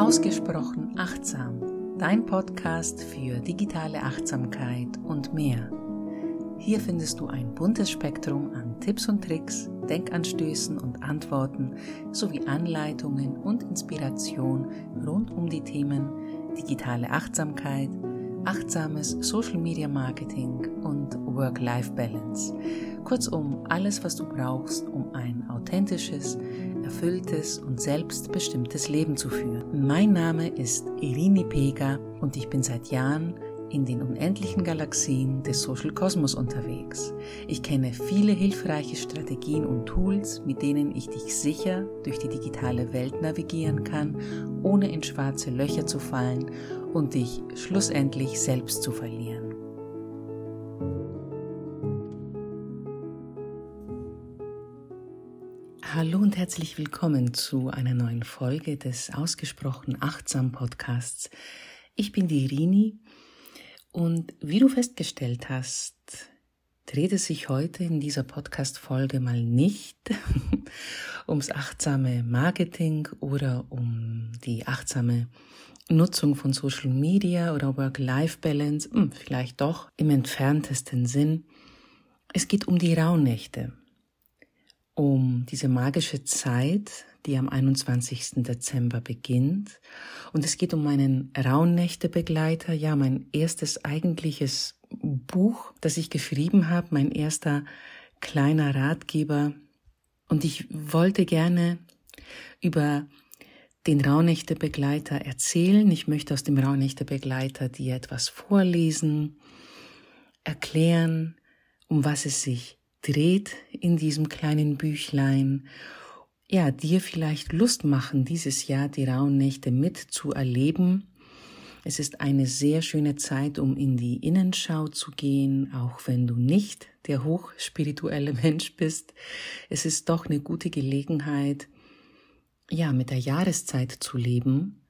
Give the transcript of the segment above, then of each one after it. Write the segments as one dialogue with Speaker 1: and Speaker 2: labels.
Speaker 1: Ausgesprochen achtsam, dein Podcast für digitale Achtsamkeit und mehr. Hier findest du ein buntes Spektrum an Tipps und Tricks, Denkanstößen und Antworten sowie Anleitungen und Inspiration rund um die Themen digitale Achtsamkeit, achtsames Social Media Marketing und Work-Life-Balance. Kurzum, alles, was du brauchst, um ein authentisches, erfülltes und selbstbestimmtes Leben zu führen. Mein Name ist Irini Pega und ich bin seit Jahren in den unendlichen Galaxien des Social Kosmos unterwegs. Ich kenne viele hilfreiche Strategien und Tools, mit denen ich dich sicher durch die digitale Welt navigieren kann, ohne in schwarze Löcher zu fallen und dich schlussendlich selbst zu verlieren. Hallo und herzlich willkommen zu einer neuen Folge des Ausgesprochen Achtsam Podcasts. Ich bin die Irini und wie du festgestellt hast, dreht es sich heute in dieser Podcast-Folge mal nicht ums achtsame Marketing oder um die achtsame Nutzung von Social Media oder Work-Life-Balance, hm, vielleicht doch im entferntesten Sinn. Es geht um die Rauhnächte um diese magische Zeit, die am 21. Dezember beginnt. Und es geht um meinen Rauhnächte-Begleiter, ja, mein erstes eigentliches Buch, das ich geschrieben habe, mein erster kleiner Ratgeber. Und ich wollte gerne über den Rauhnächte-Begleiter erzählen. Ich möchte aus dem Rauhnächte-Begleiter dir etwas vorlesen, erklären, um was es sich dreht in diesem kleinen Büchlein, ja, dir vielleicht Lust machen, dieses Jahr die rauen Nächte mitzuerleben. Es ist eine sehr schöne Zeit, um in die Innenschau zu gehen, auch wenn du nicht der hochspirituelle Mensch bist. Es ist doch eine gute Gelegenheit, ja, mit der Jahreszeit zu leben,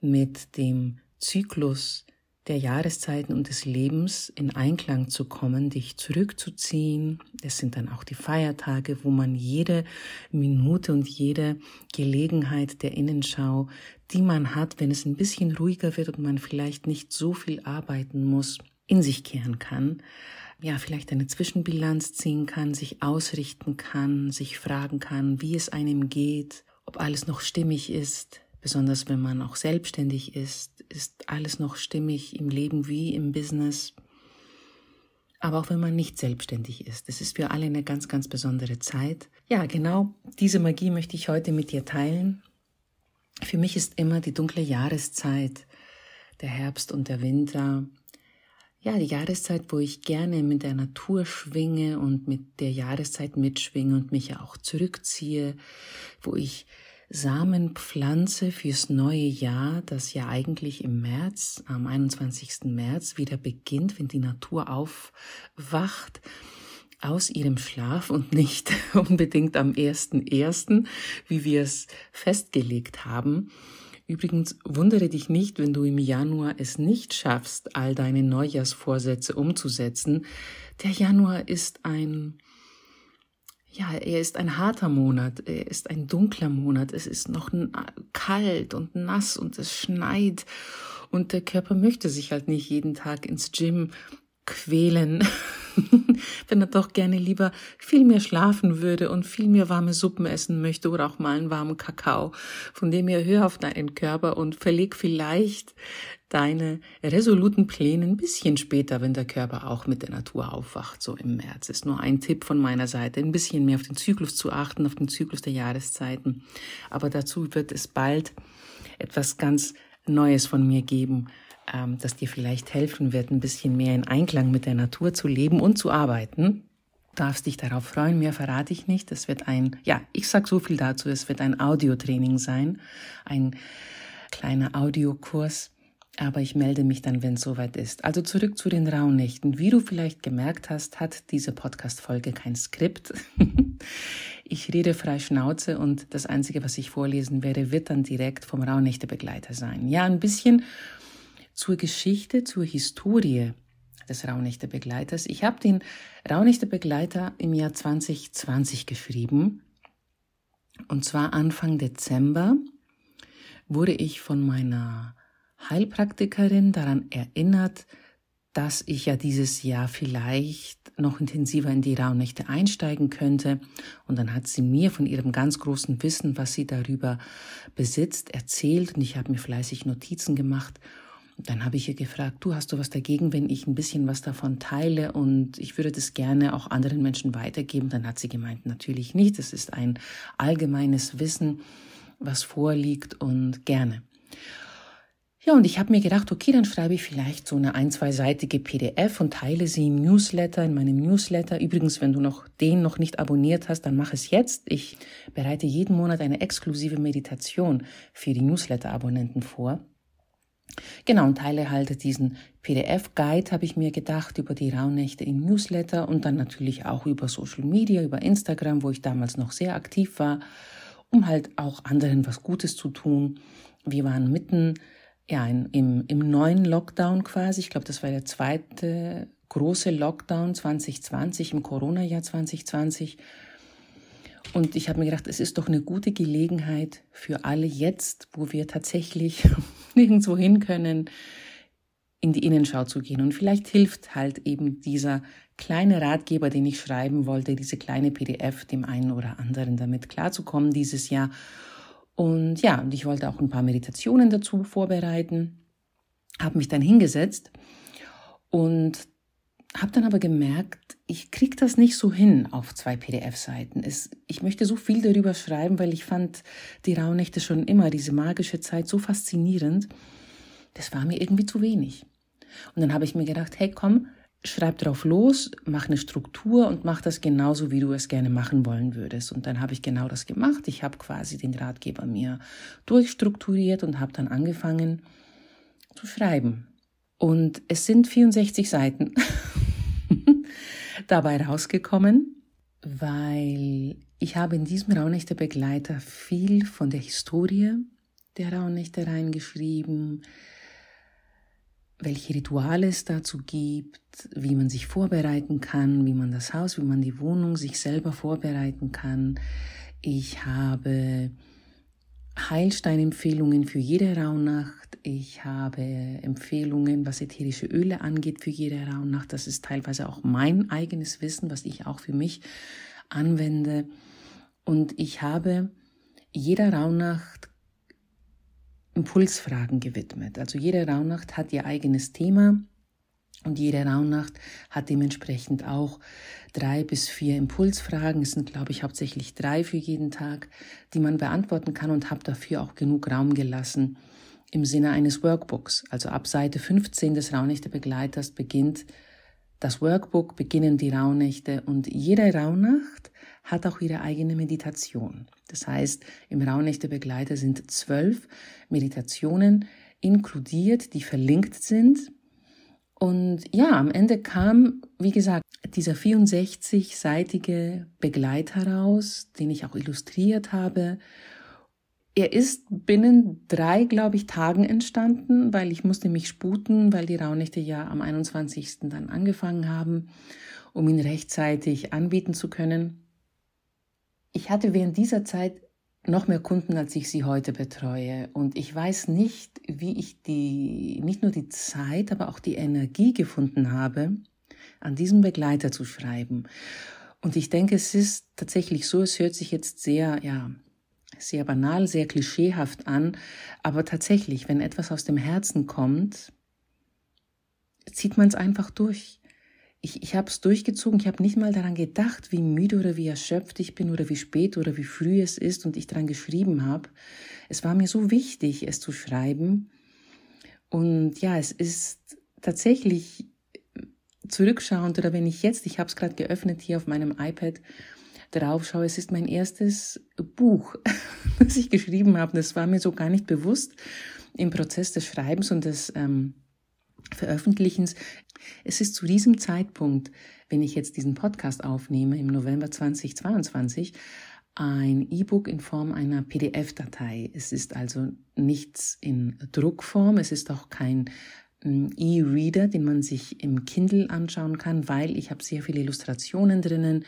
Speaker 1: mit dem Zyklus der Jahreszeiten und des Lebens in Einklang zu kommen, dich zurückzuziehen. Es sind dann auch die Feiertage, wo man jede Minute und jede Gelegenheit der Innenschau, die man hat, wenn es ein bisschen ruhiger wird und man vielleicht nicht so viel arbeiten muss, in sich kehren kann. Ja, vielleicht eine Zwischenbilanz ziehen kann, sich ausrichten kann, sich fragen kann, wie es einem geht, ob alles noch stimmig ist, Besonders wenn man auch selbstständig ist, ist alles noch stimmig im Leben wie im Business. Aber auch wenn man nicht selbstständig ist. Es ist für alle eine ganz, ganz besondere Zeit. Ja, genau diese Magie möchte ich heute mit dir teilen. Für mich ist immer die dunkle Jahreszeit, der Herbst und der Winter, ja, die Jahreszeit, wo ich gerne mit der Natur schwinge und mit der Jahreszeit mitschwinge und mich auch zurückziehe, wo ich Samenpflanze fürs neue Jahr, das ja eigentlich im März, am 21. März wieder beginnt, wenn die Natur aufwacht aus ihrem Schlaf und nicht unbedingt am 1.1., wie wir es festgelegt haben. Übrigens wundere dich nicht, wenn du im Januar es nicht schaffst, all deine Neujahrsvorsätze umzusetzen. Der Januar ist ein ja, er ist ein harter Monat, er ist ein dunkler Monat, es ist noch kalt und nass und es schneit und der Körper möchte sich halt nicht jeden Tag ins Gym quälen, wenn er doch gerne lieber viel mehr schlafen würde und viel mehr warme Suppen essen möchte oder auch mal einen warmen Kakao. Von dem her hör auf deinen Körper und verleg vielleicht deine resoluten Pläne ein bisschen später, wenn der Körper auch mit der Natur aufwacht, so im März. Ist nur ein Tipp von meiner Seite, ein bisschen mehr auf den Zyklus zu achten, auf den Zyklus der Jahreszeiten. Aber dazu wird es bald etwas ganz Neues von mir geben, ähm, das dir vielleicht helfen wird, ein bisschen mehr in Einklang mit der Natur zu leben und zu arbeiten. Darfst dich darauf freuen, mehr verrate ich nicht. Es wird ein, ja, ich sag so viel dazu, es wird ein Audiotraining sein, ein kleiner Audiokurs aber ich melde mich dann, wenn es soweit ist. Also zurück zu den Rauhnächten. Wie du vielleicht gemerkt hast, hat diese Podcast-Folge kein Skript. ich rede frei Schnauze und das Einzige, was ich vorlesen werde, wird dann direkt vom Rauhnächtebegleiter sein. Ja, ein bisschen zur Geschichte, zur Historie des Rauhnächtebegleiters. Ich habe den Rauhnächtebegleiter im Jahr 2020 geschrieben. Und zwar Anfang Dezember wurde ich von meiner Heilpraktikerin daran erinnert, dass ich ja dieses Jahr vielleicht noch intensiver in die Rauhnächte einsteigen könnte. Und dann hat sie mir von ihrem ganz großen Wissen, was sie darüber besitzt, erzählt. Und ich habe mir fleißig Notizen gemacht. Und dann habe ich ihr gefragt, du hast du was dagegen, wenn ich ein bisschen was davon teile und ich würde das gerne auch anderen Menschen weitergeben. Dann hat sie gemeint, natürlich nicht. Es ist ein allgemeines Wissen, was vorliegt und gerne. Ja, und ich habe mir gedacht, okay, dann schreibe ich vielleicht so eine ein-, zweiseitige PDF und teile sie im Newsletter, in meinem Newsletter. Übrigens, wenn du noch den noch nicht abonniert hast, dann mach es jetzt. Ich bereite jeden Monat eine exklusive Meditation für die Newsletter-Abonnenten vor. Genau, und teile halt diesen PDF-Guide, habe ich mir gedacht, über die Rauhnächte im Newsletter und dann natürlich auch über Social Media, über Instagram, wo ich damals noch sehr aktiv war, um halt auch anderen was Gutes zu tun. Wir waren mitten ja, im, im neuen Lockdown quasi. Ich glaube, das war der zweite große Lockdown 2020, im Corona-Jahr 2020. Und ich habe mir gedacht, es ist doch eine gute Gelegenheit für alle jetzt, wo wir tatsächlich nirgendwo hin können, in die Innenschau zu gehen. Und vielleicht hilft halt eben dieser kleine Ratgeber, den ich schreiben wollte, diese kleine PDF, dem einen oder anderen damit klarzukommen dieses Jahr und ja, und ich wollte auch ein paar Meditationen dazu vorbereiten, habe mich dann hingesetzt und habe dann aber gemerkt, ich kriege das nicht so hin auf zwei PDF-Seiten. Ich möchte so viel darüber schreiben, weil ich fand die Rauhnächte schon immer, diese magische Zeit, so faszinierend. Das war mir irgendwie zu wenig. Und dann habe ich mir gedacht, hey komm, schreib drauf los, mach eine Struktur und mach das genauso, wie du es gerne machen wollen würdest. Und dann habe ich genau das gemacht. Ich habe quasi den Ratgeber mir durchstrukturiert und habe dann angefangen zu schreiben. Und es sind 64 Seiten dabei rausgekommen, weil ich habe in diesem Raunächte Begleiter viel von der Historie der Raunächte reingeschrieben, welche Rituale es dazu gibt, wie man sich vorbereiten kann, wie man das Haus, wie man die Wohnung sich selber vorbereiten kann. Ich habe Heilsteinempfehlungen für jede Rauhnacht. Ich habe Empfehlungen, was ätherische Öle angeht, für jede Rauhnacht. Das ist teilweise auch mein eigenes Wissen, was ich auch für mich anwende. Und ich habe jeder Rauhnacht Impulsfragen gewidmet. Also jede Rauhnacht hat ihr eigenes Thema und jede Rauhnacht hat dementsprechend auch drei bis vier Impulsfragen. Es sind, glaube ich, hauptsächlich drei für jeden Tag, die man beantworten kann und habe dafür auch genug Raum gelassen im Sinne eines Workbooks. Also ab Seite 15 des Rauhnächte-Begleiters beginnt das Workbook, beginnen die Rauhnächte und jede Rauhnacht hat auch ihre eigene Meditation. Das heißt, im Rauhnächte-Begleiter sind zwölf Meditationen inkludiert, die verlinkt sind. Und ja, am Ende kam, wie gesagt, dieser 64-seitige Begleiter raus, den ich auch illustriert habe. Er ist binnen drei, glaube ich, Tagen entstanden, weil ich musste mich sputen, weil die Rauhnächte ja am 21. dann angefangen haben, um ihn rechtzeitig anbieten zu können. Ich hatte während dieser Zeit noch mehr Kunden, als ich sie heute betreue. Und ich weiß nicht, wie ich die, nicht nur die Zeit, aber auch die Energie gefunden habe, an diesem Begleiter zu schreiben. Und ich denke, es ist tatsächlich so, es hört sich jetzt sehr, ja, sehr banal, sehr klischeehaft an, aber tatsächlich, wenn etwas aus dem Herzen kommt, zieht man es einfach durch ich, ich habe es durchgezogen, ich habe nicht mal daran gedacht, wie müde oder wie erschöpft ich bin oder wie spät oder wie früh es ist und ich daran geschrieben habe. Es war mir so wichtig, es zu schreiben. Und ja, es ist tatsächlich zurückschauend oder wenn ich jetzt, ich habe es gerade geöffnet hier auf meinem iPad, darauf schaue, es ist mein erstes Buch, das ich geschrieben habe. Das war mir so gar nicht bewusst im Prozess des Schreibens und des ähm, Veröffentlichens. Es ist zu diesem Zeitpunkt, wenn ich jetzt diesen Podcast aufnehme, im November 2022, ein E-Book in Form einer PDF-Datei. Es ist also nichts in Druckform, es ist auch kein hm, E-Reader, den man sich im Kindle anschauen kann, weil ich habe sehr viele Illustrationen drinnen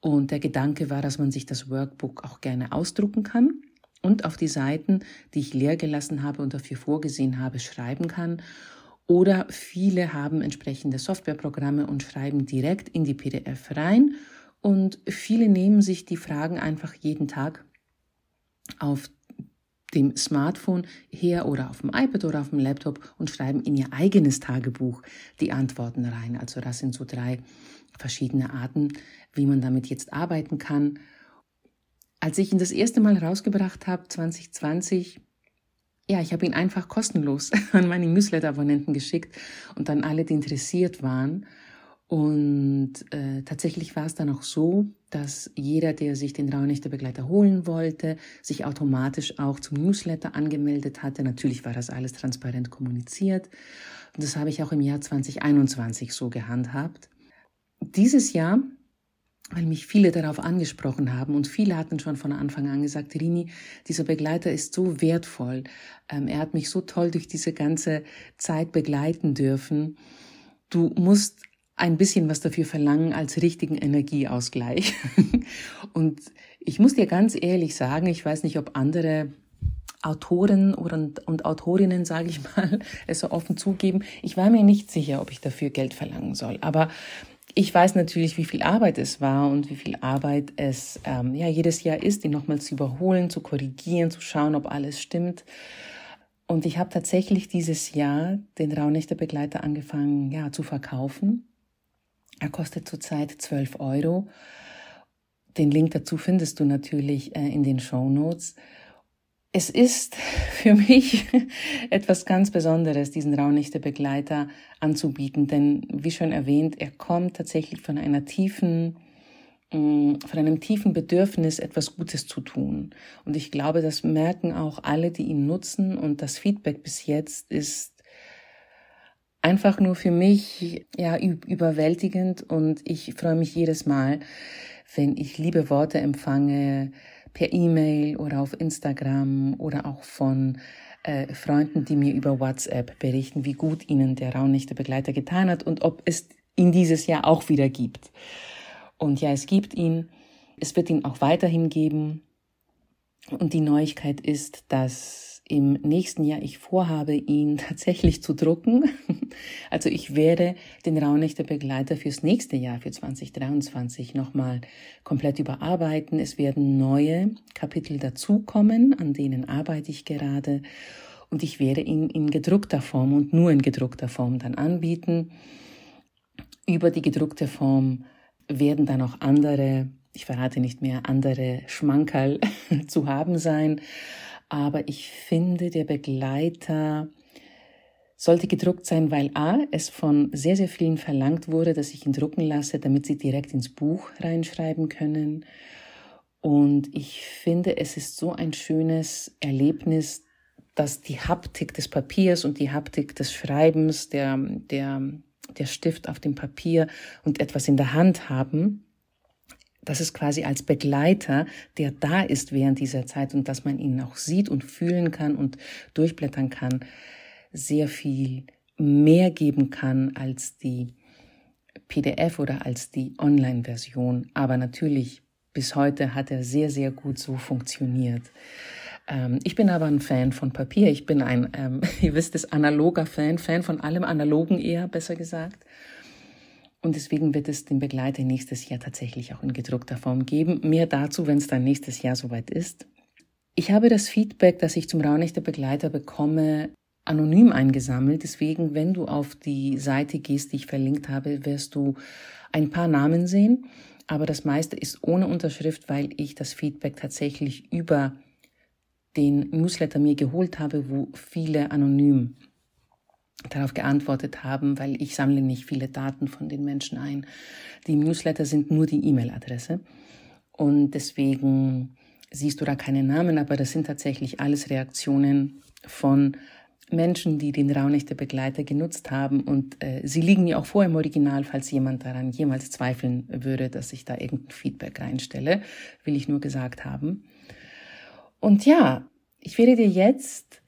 Speaker 1: und der Gedanke war, dass man sich das Workbook auch gerne ausdrucken kann und auf die Seiten, die ich leer gelassen habe und dafür vorgesehen habe, schreiben kann. Oder viele haben entsprechende Softwareprogramme und schreiben direkt in die PDF rein. Und viele nehmen sich die Fragen einfach jeden Tag auf dem Smartphone her oder auf dem iPad oder auf dem Laptop und schreiben in ihr eigenes Tagebuch die Antworten rein. Also das sind so drei verschiedene Arten, wie man damit jetzt arbeiten kann. Als ich ihn das erste Mal rausgebracht habe, 2020, ja, ich habe ihn einfach kostenlos an meine Newsletter-Abonnenten geschickt und an alle, die interessiert waren. Und äh, tatsächlich war es dann auch so, dass jeder, der sich den Rauhnächte-Begleiter holen wollte, sich automatisch auch zum Newsletter angemeldet hatte. Natürlich war das alles transparent kommuniziert. Und das habe ich auch im Jahr 2021 so gehandhabt. Dieses Jahr, weil mich viele darauf angesprochen haben und viele hatten schon von Anfang an gesagt, Rini, dieser Begleiter ist so wertvoll. Ähm, er hat mich so toll durch diese ganze Zeit begleiten dürfen. Du musst ein bisschen was dafür verlangen als richtigen Energieausgleich. und ich muss dir ganz ehrlich sagen, ich weiß nicht, ob andere Autoren oder, und Autorinnen, sage ich mal, es so offen zugeben. Ich war mir nicht sicher, ob ich dafür Geld verlangen soll. Aber ich weiß natürlich, wie viel Arbeit es war und wie viel Arbeit es ähm, ja jedes Jahr ist, ihn nochmal zu überholen, zu korrigieren, zu schauen, ob alles stimmt. Und ich habe tatsächlich dieses Jahr den Raunächte-Begleiter angefangen ja, zu verkaufen er kostet zurzeit 12 Euro. Den Link dazu findest du natürlich äh, in den Show Notes. Es ist für mich etwas ganz Besonderes, diesen Raunichte Begleiter anzubieten, denn wie schon erwähnt, er kommt tatsächlich von einer tiefen, mm, von einem tiefen Bedürfnis, etwas Gutes zu tun. Und ich glaube, das merken auch alle, die ihn nutzen und das Feedback bis jetzt ist einfach nur für mich ja überwältigend und ich freue mich jedes Mal, wenn ich liebe Worte empfange per E-Mail oder auf Instagram oder auch von äh, Freunden, die mir über WhatsApp berichten, wie gut ihnen der Raunichte Begleiter getan hat und ob es ihn dieses Jahr auch wieder gibt. Und ja, es gibt ihn. Es wird ihn auch weiterhin geben. Und die Neuigkeit ist, dass im nächsten Jahr ich vorhabe, ihn tatsächlich zu drucken. Also ich werde den Raunächter Begleiter fürs nächste Jahr, für 2023, nochmal komplett überarbeiten. Es werden neue Kapitel dazukommen, an denen arbeite ich gerade. Und ich werde ihn in gedruckter Form und nur in gedruckter Form dann anbieten. Über die gedruckte Form werden dann auch andere, ich verrate nicht mehr, andere Schmankerl zu haben sein. Aber ich finde, der Begleiter sollte gedruckt sein, weil a, es von sehr, sehr vielen verlangt wurde, dass ich ihn drucken lasse, damit sie direkt ins Buch reinschreiben können. Und ich finde, es ist so ein schönes Erlebnis, dass die Haptik des Papiers und die Haptik des Schreibens, der, der, der Stift auf dem Papier und etwas in der Hand haben, das ist quasi als Begleiter, der da ist während dieser Zeit und dass man ihn auch sieht und fühlen kann und durchblättern kann, sehr viel mehr geben kann als die PDF oder als die Online-Version. Aber natürlich, bis heute hat er sehr, sehr gut so funktioniert. Ähm, ich bin aber ein Fan von Papier. Ich bin ein, ähm, ihr wisst es, analoger Fan, Fan von allem Analogen eher, besser gesagt. Und deswegen wird es den Begleiter nächstes Jahr tatsächlich auch in gedruckter Form geben. Mehr dazu, wenn es dann nächstes Jahr soweit ist. Ich habe das Feedback, das ich zum Raunächter Begleiter bekomme, anonym eingesammelt. Deswegen, wenn du auf die Seite gehst, die ich verlinkt habe, wirst du ein paar Namen sehen. Aber das meiste ist ohne Unterschrift, weil ich das Feedback tatsächlich über den Newsletter mir geholt habe, wo viele anonym darauf geantwortet haben, weil ich sammle nicht viele Daten von den Menschen ein. Die Newsletter sind nur die E-Mail-Adresse und deswegen siehst du da keine Namen, aber das sind tatsächlich alles Reaktionen von Menschen, die den Raunichter Begleiter genutzt haben und äh, sie liegen mir auch vor im Original, falls jemand daran jemals zweifeln würde, dass ich da irgendein Feedback reinstelle, will ich nur gesagt haben. Und ja, ich werde dir jetzt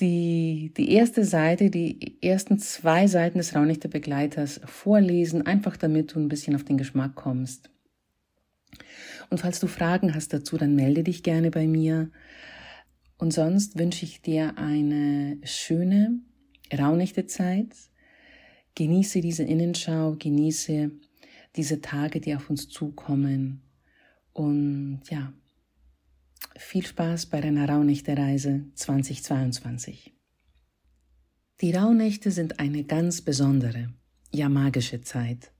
Speaker 1: die, die erste Seite, die ersten zwei Seiten des Raunichter Begleiters vorlesen, einfach damit du ein bisschen auf den Geschmack kommst. Und falls du Fragen hast dazu, dann melde dich gerne bei mir. Und sonst wünsche ich dir eine schöne, raunichte Zeit. Genieße diese Innenschau, genieße diese Tage, die auf uns zukommen. Und ja, viel Spaß bei deiner Rauhnächte-Reise 2022. Die Rauhnächte sind eine ganz besondere, ja magische Zeit.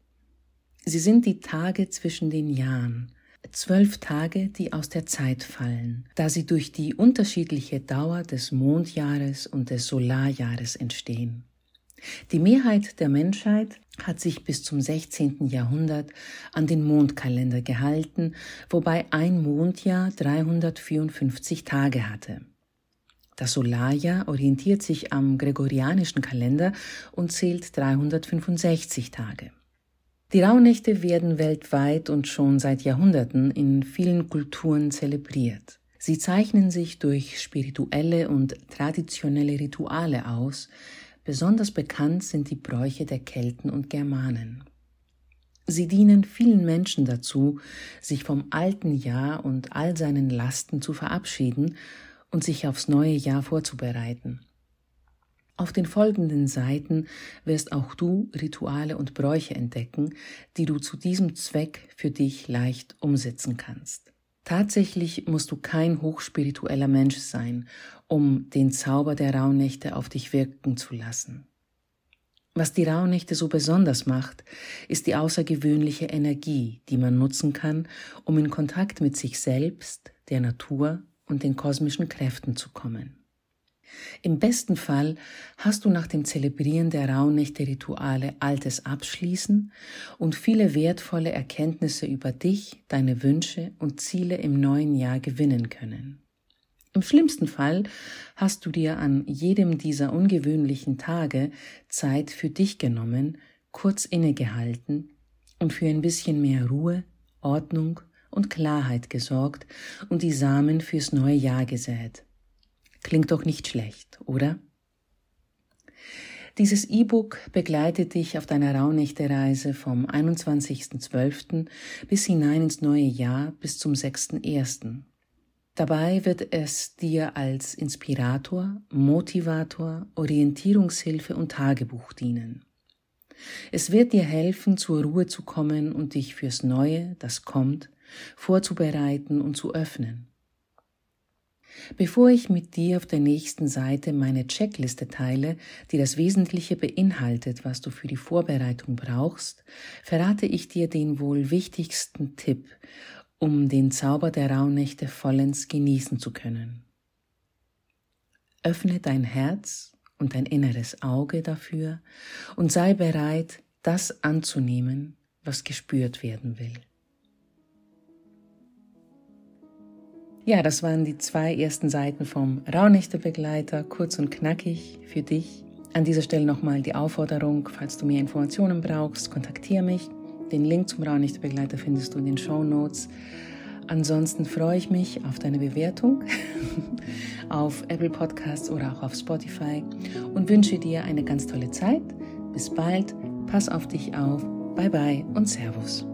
Speaker 1: Sie sind die Tage zwischen den Jahren, zwölf Tage, die aus der Zeit fallen, da sie durch die unterschiedliche Dauer des Mondjahres und des Solarjahres entstehen. Die Mehrheit der Menschheit hat sich bis zum 16. Jahrhundert an den Mondkalender gehalten, wobei ein Mondjahr 354 Tage hatte. Das Solarjahr orientiert sich am gregorianischen Kalender und zählt 365 Tage. Die Rauhnächte werden weltweit und schon seit Jahrhunderten in vielen Kulturen zelebriert. Sie zeichnen sich durch spirituelle und traditionelle Rituale aus, besonders bekannt sind die Bräuche der Kelten und Germanen. Sie dienen vielen Menschen dazu, sich vom alten Jahr und all seinen Lasten zu verabschieden und sich aufs neue Jahr vorzubereiten. Auf den folgenden Seiten wirst auch du Rituale und Bräuche entdecken, die du zu diesem Zweck für dich leicht umsetzen kannst. Tatsächlich musst du kein hochspiritueller Mensch sein, um den Zauber der Rauhnächte auf dich wirken zu lassen. Was die Rauhnächte so besonders macht, ist die außergewöhnliche Energie, die man nutzen kann, um in Kontakt mit sich selbst, der Natur und den kosmischen Kräften zu kommen. Im besten Fall hast du nach dem Zelebrieren der Rauhnächte-Rituale Altes abschließen und viele wertvolle Erkenntnisse über dich, deine Wünsche und Ziele im neuen Jahr gewinnen können. Im schlimmsten Fall hast du dir an jedem dieser ungewöhnlichen Tage Zeit für dich genommen, kurz innegehalten und für ein bisschen mehr Ruhe, Ordnung und Klarheit gesorgt und die Samen fürs neue Jahr gesät. Klingt doch nicht schlecht, oder? Dieses E-Book begleitet dich auf deiner Rauhnächte-Reise vom 21.12. bis hinein ins neue Jahr bis zum 6.1. Dabei wird es dir als Inspirator, Motivator, Orientierungshilfe und Tagebuch dienen. Es wird dir helfen, zur Ruhe zu kommen und dich fürs Neue, das kommt, vorzubereiten und zu öffnen. Bevor ich mit dir auf der nächsten Seite meine Checkliste teile, die das Wesentliche beinhaltet, was du für die Vorbereitung brauchst, verrate ich dir den wohl wichtigsten Tipp, um den Zauber der Rauhnächte vollends genießen zu können. Öffne dein Herz und dein inneres Auge dafür und sei bereit, das anzunehmen, was gespürt werden will. Ja, das waren die zwei ersten Seiten vom Rauhnächte-Begleiter, kurz und knackig für dich. An dieser Stelle nochmal die Aufforderung, falls du mehr Informationen brauchst, kontaktiere mich. Den Link zum Rauhnächte-Begleiter findest du in den Show Notes. Ansonsten freue ich mich auf deine Bewertung auf Apple Podcasts oder auch auf Spotify und wünsche dir eine ganz tolle Zeit. Bis bald, pass auf dich auf, bye bye und Servus.